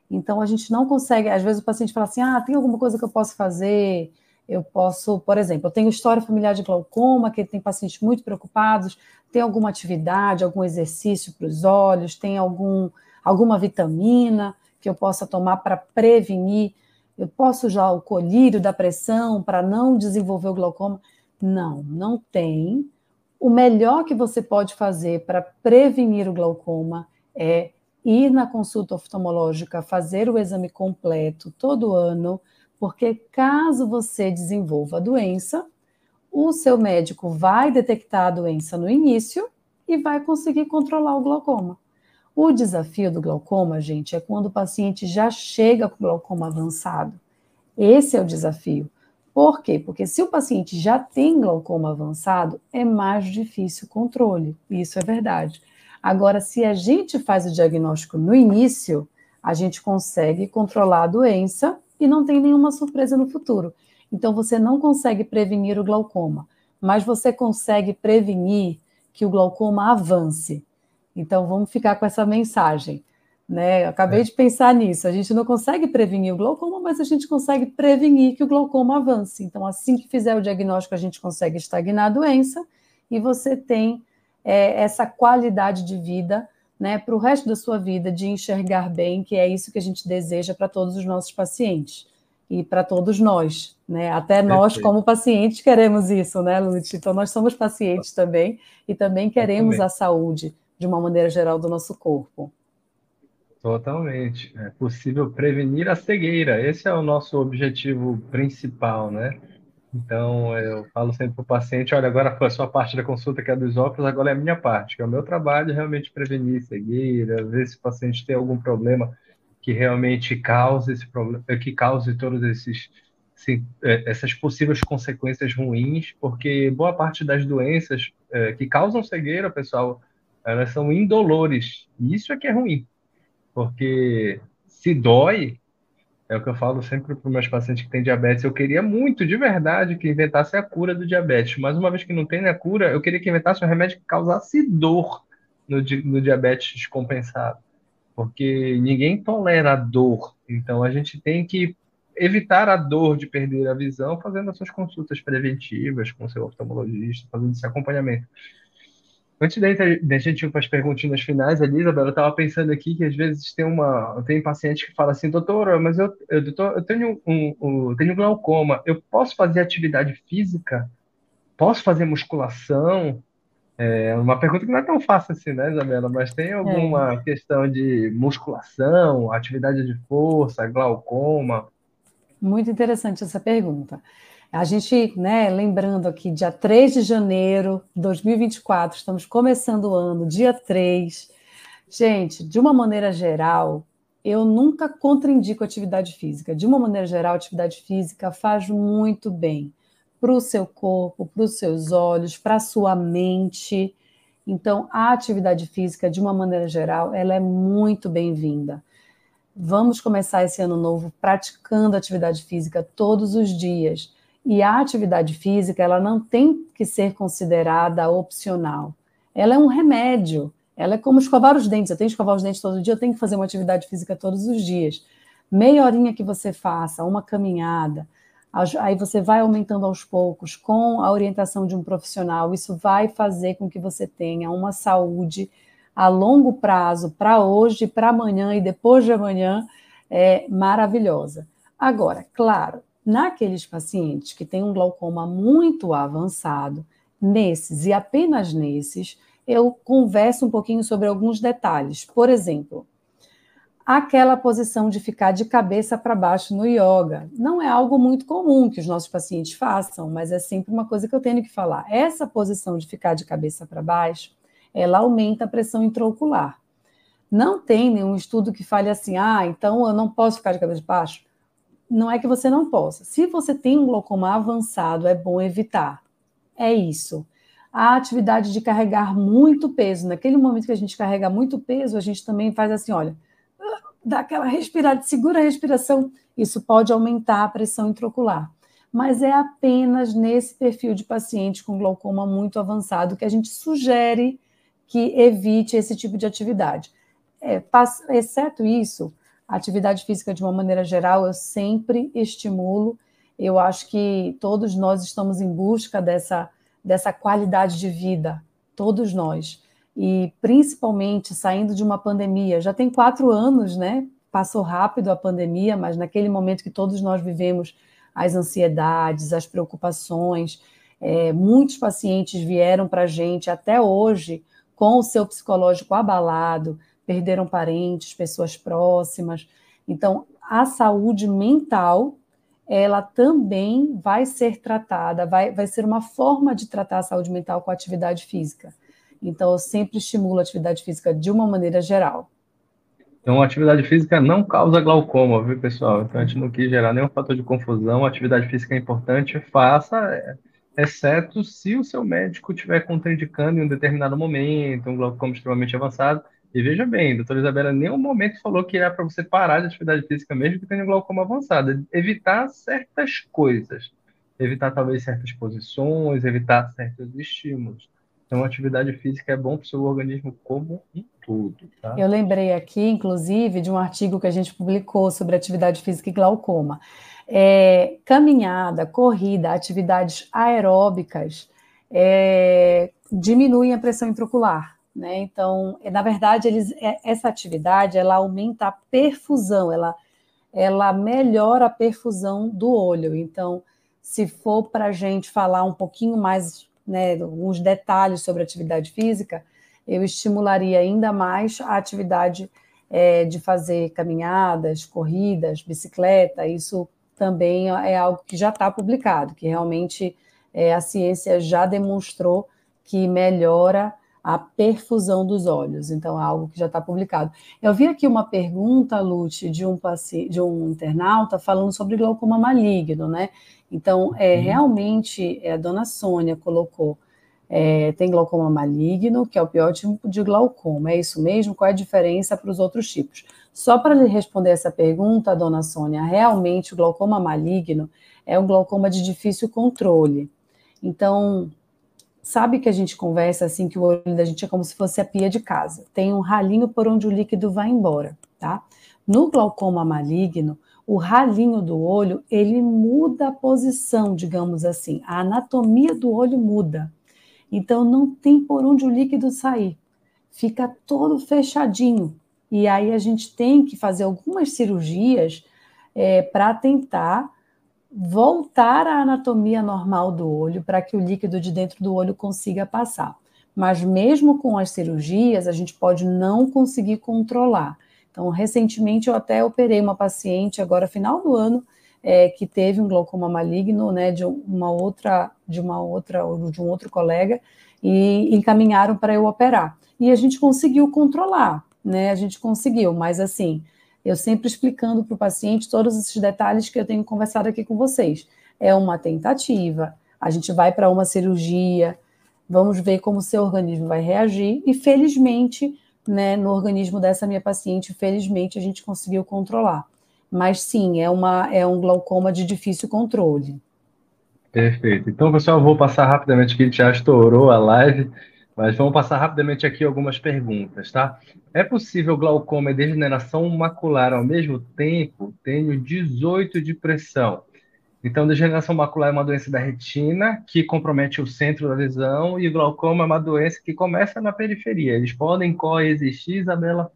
Então a gente não consegue, às vezes o paciente fala assim: ah, tem alguma coisa que eu posso fazer? Eu posso, por exemplo, eu tenho história familiar de glaucoma, que tem pacientes muito preocupados, tem alguma atividade, algum exercício para os olhos, tem algum, alguma vitamina que eu possa tomar para prevenir, eu posso usar o colírio da pressão para não desenvolver o glaucoma? Não, não tem. O melhor que você pode fazer para prevenir o glaucoma é ir na consulta oftalmológica, fazer o exame completo todo ano, porque caso você desenvolva a doença, o seu médico vai detectar a doença no início e vai conseguir controlar o glaucoma. O desafio do glaucoma, gente, é quando o paciente já chega com glaucoma avançado. Esse é o desafio. Por quê? Porque se o paciente já tem glaucoma avançado, é mais difícil o controle. Isso é verdade. Agora, se a gente faz o diagnóstico no início, a gente consegue controlar a doença e não tem nenhuma surpresa no futuro. Então, você não consegue prevenir o glaucoma, mas você consegue prevenir que o glaucoma avance. Então, vamos ficar com essa mensagem. Né? Eu acabei é. de pensar nisso. A gente não consegue prevenir o glaucoma, mas a gente consegue prevenir que o glaucoma avance. Então, assim que fizer o diagnóstico, a gente consegue estagnar a doença e você tem é, essa qualidade de vida né, para o resto da sua vida, de enxergar bem, que é isso que a gente deseja para todos os nossos pacientes e para todos nós, né? Até nós, Perfeito. como pacientes, queremos isso, né, Lute? Então, nós somos pacientes também e também queremos Totalmente. a saúde, de uma maneira geral, do nosso corpo. Totalmente. É possível prevenir a cegueira. Esse é o nosso objetivo principal, né? Então, eu falo sempre para o paciente: olha, agora foi a sua parte da consulta, que é dos óculos, agora é a minha parte, que é o meu trabalho realmente prevenir cegueira, ver se o paciente tem algum problema que realmente cause esse problema, que cause todos esses é, essas possíveis consequências ruins, porque boa parte das doenças é, que causam cegueira, pessoal, elas são indolores. E isso é que é ruim, porque se dói, é o que eu falo sempre para os meus pacientes que têm diabetes. Eu queria muito, de verdade, que inventasse a cura do diabetes. Mas uma vez que não tem a cura, eu queria que inventasse um remédio que causasse dor no, no diabetes descompensado. Porque ninguém tolera a dor. Então a gente tem que evitar a dor de perder a visão fazendo as suas consultas preventivas com seu oftalmologista, fazendo esse acompanhamento. Antes da gente ir para as perguntinhas finais, Elizabeth, eu estava pensando aqui que às vezes tem uma tem paciente que fala assim, doutora, mas eu, eu, doutor, eu tenho um, um, tenho glaucoma, eu posso fazer atividade física? Posso fazer musculação? É uma pergunta que não é tão fácil assim, né, Isabela? Mas tem alguma é. questão de musculação, atividade de força, glaucoma? Muito interessante essa pergunta. A gente, né, lembrando aqui, dia 3 de janeiro de 2024, estamos começando o ano, dia 3. Gente, de uma maneira geral, eu nunca contraindico atividade física. De uma maneira geral, atividade física faz muito bem para o seu corpo, para os seus olhos, para a sua mente. Então, a atividade física, de uma maneira geral, ela é muito bem-vinda. Vamos começar esse ano novo praticando atividade física todos os dias. E a atividade física, ela não tem que ser considerada opcional. Ela é um remédio. Ela é como escovar os dentes. Eu tenho que escovar os dentes todo dia, eu tenho que fazer uma atividade física todos os dias. Meia horinha que você faça, uma caminhada, aí você vai aumentando aos poucos com a orientação de um profissional. Isso vai fazer com que você tenha uma saúde a longo prazo, para hoje, para amanhã e depois de amanhã, é maravilhosa. Agora, claro, naqueles pacientes que têm um glaucoma muito avançado, nesses e apenas nesses, eu converso um pouquinho sobre alguns detalhes. Por exemplo, aquela posição de ficar de cabeça para baixo no yoga. Não é algo muito comum que os nossos pacientes façam, mas é sempre uma coisa que eu tenho que falar. Essa posição de ficar de cabeça para baixo, ela aumenta a pressão intraocular. Não tem nenhum estudo que fale assim, ah, então eu não posso ficar de cabeça para baixo. Não é que você não possa. Se você tem um glaucoma avançado, é bom evitar. É isso a atividade de carregar muito peso. Naquele momento que a gente carrega muito peso, a gente também faz assim, olha, dá aquela respirada, segura a respiração. Isso pode aumentar a pressão intraocular. Mas é apenas nesse perfil de paciente com glaucoma muito avançado que a gente sugere que evite esse tipo de atividade. É, exceto isso, atividade física de uma maneira geral eu sempre estimulo. Eu acho que todos nós estamos em busca dessa dessa qualidade de vida, todos nós. E principalmente saindo de uma pandemia, já tem quatro anos, né? Passou rápido a pandemia, mas naquele momento que todos nós vivemos as ansiedades, as preocupações, é, muitos pacientes vieram para a gente até hoje com o seu psicológico abalado, perderam parentes, pessoas próximas. Então, a saúde mental ela também vai ser tratada, vai, vai ser uma forma de tratar a saúde mental com a atividade física. Então, eu sempre estimulo a atividade física de uma maneira geral. Então, a atividade física não causa glaucoma, viu, pessoal? Então, a gente não quis gerar nenhum fator de confusão. A atividade física é importante, faça, é, exceto se o seu médico estiver contraindicando em um determinado momento, um glaucoma extremamente avançado, e veja bem, a doutora Isabela em nenhum momento falou que era para você parar de atividade física mesmo que tenha glaucoma avançado. Evitar certas coisas. Evitar talvez certas posições, evitar certos estímulos. Então, atividade física é bom para o seu organismo como um todo. Tá? Eu lembrei aqui, inclusive, de um artigo que a gente publicou sobre atividade física e glaucoma. É, caminhada, corrida, atividades aeróbicas é, diminuem a pressão intraocular. Né? Então, é, na verdade, eles, é, essa atividade ela aumenta a perfusão, ela, ela melhora a perfusão do olho. Então, se for para a gente falar um pouquinho mais, né, alguns detalhes sobre atividade física, eu estimularia ainda mais a atividade é, de fazer caminhadas, corridas, bicicleta. Isso também é algo que já está publicado, que realmente é, a ciência já demonstrou que melhora a perfusão dos olhos. Então, é algo que já está publicado. Eu vi aqui uma pergunta, Lute, de um, paci... de um internauta falando sobre glaucoma maligno, né? Então, é, uhum. realmente, é, a dona Sônia colocou, é, tem glaucoma maligno, que é o pior tipo de glaucoma. É isso mesmo? Qual é a diferença para os outros tipos? Só para lhe responder essa pergunta, dona Sônia, realmente o glaucoma maligno é um glaucoma de difícil controle. Então, Sabe que a gente conversa assim que o olho da gente é como se fosse a pia de casa. Tem um ralinho por onde o líquido vai embora, tá? No glaucoma maligno, o ralinho do olho, ele muda a posição, digamos assim. A anatomia do olho muda. Então não tem por onde o líquido sair. Fica todo fechadinho. E aí a gente tem que fazer algumas cirurgias é, para tentar voltar à anatomia normal do olho para que o líquido de dentro do olho consiga passar. Mas mesmo com as cirurgias, a gente pode não conseguir controlar. Então, recentemente eu até operei uma paciente agora final do ano é, que teve um glaucoma maligno, né, de uma outra, de uma outra, de um outro colega e encaminharam para eu operar. E a gente conseguiu controlar, né? A gente conseguiu, mas assim, eu sempre explicando para o paciente todos esses detalhes que eu tenho conversado aqui com vocês. É uma tentativa, a gente vai para uma cirurgia, vamos ver como o seu organismo vai reagir, e felizmente, né, no organismo dessa minha paciente, felizmente a gente conseguiu controlar. Mas sim, é, uma, é um glaucoma de difícil controle. Perfeito. Então, pessoal, eu vou passar rapidamente que já estourou a live. Mas vamos passar rapidamente aqui algumas perguntas, tá? É possível glaucoma e degeneração macular ao mesmo tempo? Tenho 18 de pressão. Então, degeneração macular é uma doença da retina que compromete o centro da visão e glaucoma é uma doença que começa na periferia. Eles podem coexistir, Isabela?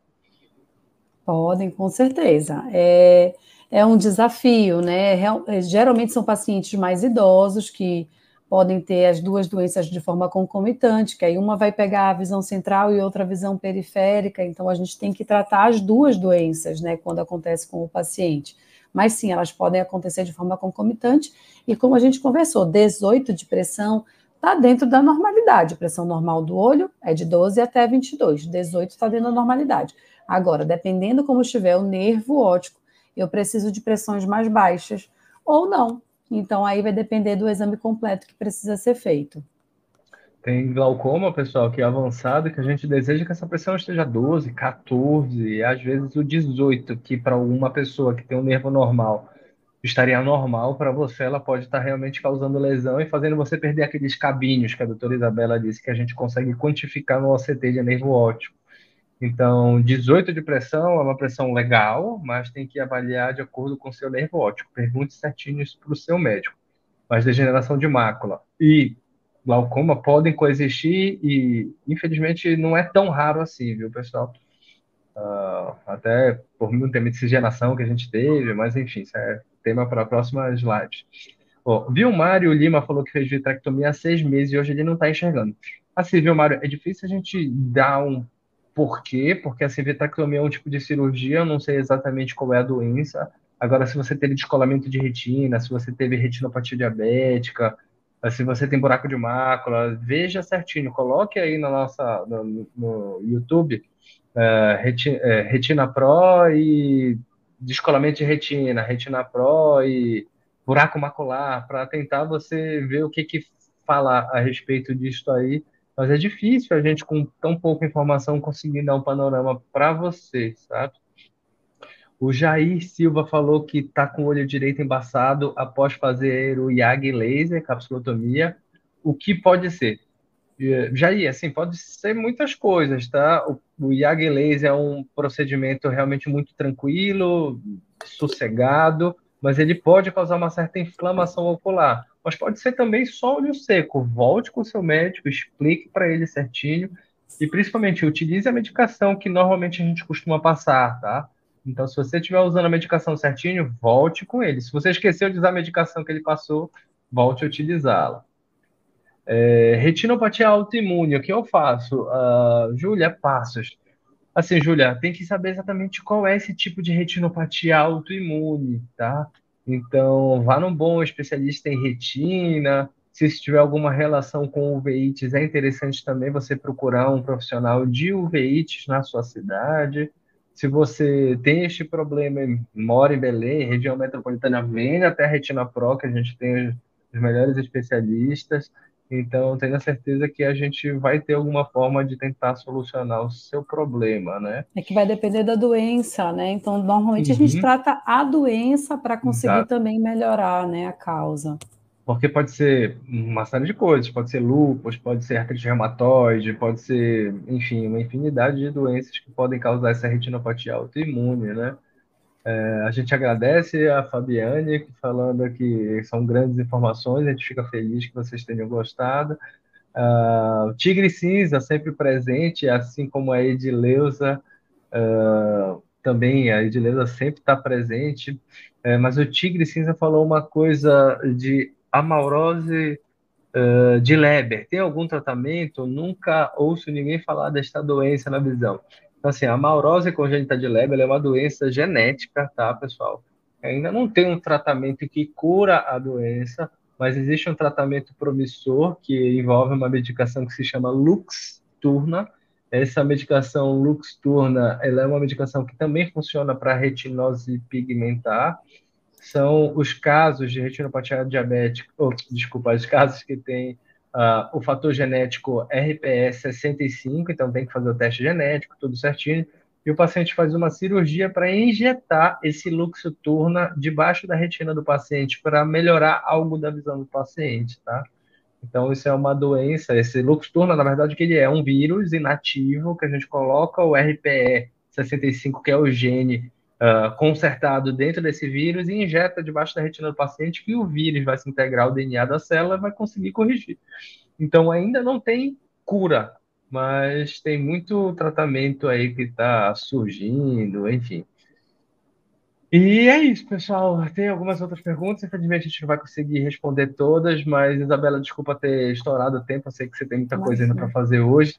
Podem, com certeza. É, é um desafio, né? É, geralmente são pacientes mais idosos que podem ter as duas doenças de forma concomitante, que aí uma vai pegar a visão central e outra a visão periférica, então a gente tem que tratar as duas doenças, né, quando acontece com o paciente. Mas sim, elas podem acontecer de forma concomitante, e como a gente conversou, 18 de pressão está dentro da normalidade. A pressão normal do olho é de 12 até 22, 18 está dentro da normalidade. Agora, dependendo como estiver o nervo óptico, eu preciso de pressões mais baixas ou não. Então, aí vai depender do exame completo que precisa ser feito. Tem glaucoma, pessoal, que é avançado, que a gente deseja que essa pressão esteja 12, 14, e às vezes o 18, que para uma pessoa que tem um nervo normal estaria normal, para você ela pode estar realmente causando lesão e fazendo você perder aqueles cabinhos que a doutora Isabela disse que a gente consegue quantificar no OCT de nervo óptico. Então, 18 de pressão é uma pressão legal, mas tem que avaliar de acordo com o seu nervo óptico. Pergunte certinho isso para o seu médico. Mas degeneração de mácula e glaucoma podem coexistir e, infelizmente, não é tão raro assim, viu, pessoal? Uh, até por muito tempo de miscigenação que a gente teve, mas enfim, isso é tema para próximas lives. Oh, viu, Mário Lima falou que fez vitrectomia há seis meses e hoje ele não está enxergando. Assim, viu, Mário, é difícil a gente dar um por quê? Porque a civetectomia é um tipo de cirurgia, eu não sei exatamente qual é a doença. Agora, se você teve descolamento de retina, se você teve retinopatia diabética, se você tem buraco de mácula, veja certinho, coloque aí na nossa, no, no YouTube uh, retina, uh, retina Pro e descolamento de retina, Retina Pro e buraco macular, para tentar você ver o que que fala a respeito disso aí mas é difícil a gente, com tão pouca informação, conseguir dar um panorama para você, sabe? O Jair Silva falou que está com o olho direito embaçado após fazer o YAG laser, capsulotomia. O que pode ser? Jair, assim, pode ser muitas coisas, tá? O, o YAG laser é um procedimento realmente muito tranquilo, sossegado, mas ele pode causar uma certa inflamação ocular mas pode ser também só olho seco. Volte com o seu médico, explique para ele certinho e principalmente utilize a medicação que normalmente a gente costuma passar, tá? Então, se você estiver usando a medicação certinho, volte com ele. Se você esqueceu de usar a medicação que ele passou, volte a utilizá-la. É, retinopatia autoimune, o que eu faço? Uh, Júlia, passos. Assim, Júlia, tem que saber exatamente qual é esse tipo de retinopatia autoimune, tá? Então, vá num bom especialista em retina. Se tiver alguma relação com uveites, é interessante também você procurar um profissional de uveites na sua cidade. Se você tem este problema, mora em Belém, região metropolitana, venha até a Retina Pro, que a gente tem os melhores especialistas. Então, tenha certeza que a gente vai ter alguma forma de tentar solucionar o seu problema, né? É que vai depender da doença, né? Então, normalmente uhum. a gente uhum. trata a doença para conseguir Exato. também melhorar, né, a causa. Porque pode ser uma série de coisas, pode ser lúpus, pode ser artrite reumatoide, pode ser, enfim, uma infinidade de doenças que podem causar essa retinopatia autoimune, né? É, a gente agradece a Fabiane falando que são grandes informações, a gente fica feliz que vocês tenham gostado. Uh, o Tigre Cinza sempre presente, assim como a Edileuza, uh, também a Edileuza sempre está presente, uh, mas o Tigre Cinza falou uma coisa de amaurose uh, de Leber. Tem algum tratamento? Nunca ouço ninguém falar desta doença na visão. Então, assim, a maurose congênita de Leber é uma doença genética, tá, pessoal? Ainda não tem um tratamento que cura a doença, mas existe um tratamento promissor que envolve uma medicação que se chama Luxturna. Essa medicação Luxturna, ela é uma medicação que também funciona para retinose pigmentar. São os casos de retinopatia diabética, ou, desculpa, os casos que têm uh, o fator genético RPS 65, então tem que fazer o teste genético, tudo certinho, e o paciente faz uma cirurgia para injetar esse Luxturna debaixo da retina do paciente para melhorar algo da visão do paciente, tá? Então, isso é uma doença. Esse Luxturna, na verdade, que ele é um vírus inativo que a gente coloca o RPE 65, que é o gene uh, consertado dentro desse vírus e injeta debaixo da retina do paciente que o vírus vai se integrar ao DNA da célula e vai conseguir corrigir. Então ainda não tem cura, mas tem muito tratamento aí que está surgindo, enfim. E é isso, pessoal. Tem algumas outras perguntas, infelizmente a gente não vai conseguir responder todas, mas Isabela, desculpa ter estourado o tempo, eu sei que você tem muita coisa ainda para fazer hoje.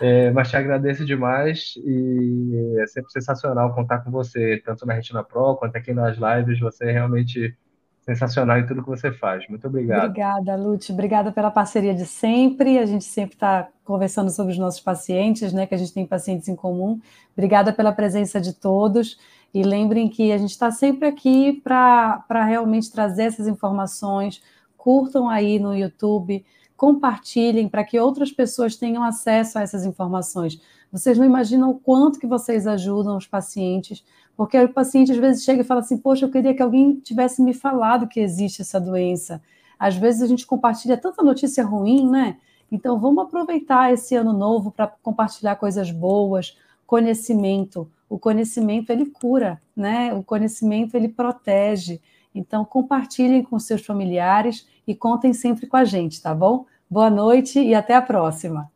É, mas te agradeço demais e é sempre sensacional contar com você, tanto na Retina Pro quanto aqui nas lives. Você é realmente sensacional em tudo que você faz. Muito obrigado. Obrigada, Lute. Obrigada pela parceria de sempre. A gente sempre está conversando sobre os nossos pacientes, né? Que a gente tem pacientes em comum. Obrigada pela presença de todos. E lembrem que a gente está sempre aqui para realmente trazer essas informações. Curtam aí no YouTube compartilhem para que outras pessoas tenham acesso a essas informações. Vocês não imaginam o quanto que vocês ajudam os pacientes, porque o paciente às vezes chega e fala assim: "Poxa, eu queria que alguém tivesse me falado que existe essa doença". Às vezes a gente compartilha tanta notícia ruim, né? Então vamos aproveitar esse ano novo para compartilhar coisas boas, conhecimento. O conhecimento ele cura, né? O conhecimento ele protege. Então, compartilhem com seus familiares e contem sempre com a gente, tá bom? Boa noite e até a próxima.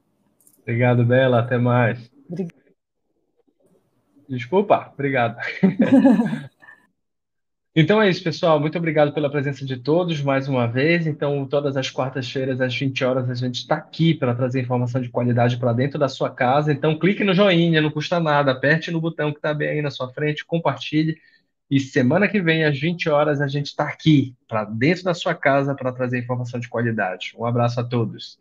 Obrigado, Bela. Até mais. Obrigada. Desculpa, obrigado. Então é isso, pessoal. Muito obrigado pela presença de todos mais uma vez. Então, todas as quartas-feiras, às 20 horas, a gente está aqui para trazer informação de qualidade para dentro da sua casa. Então, clique no joinha, não custa nada. Aperte no botão que está bem aí na sua frente, compartilhe. E semana que vem, às 20 horas, a gente está aqui, para dentro da sua casa, para trazer informação de qualidade. Um abraço a todos.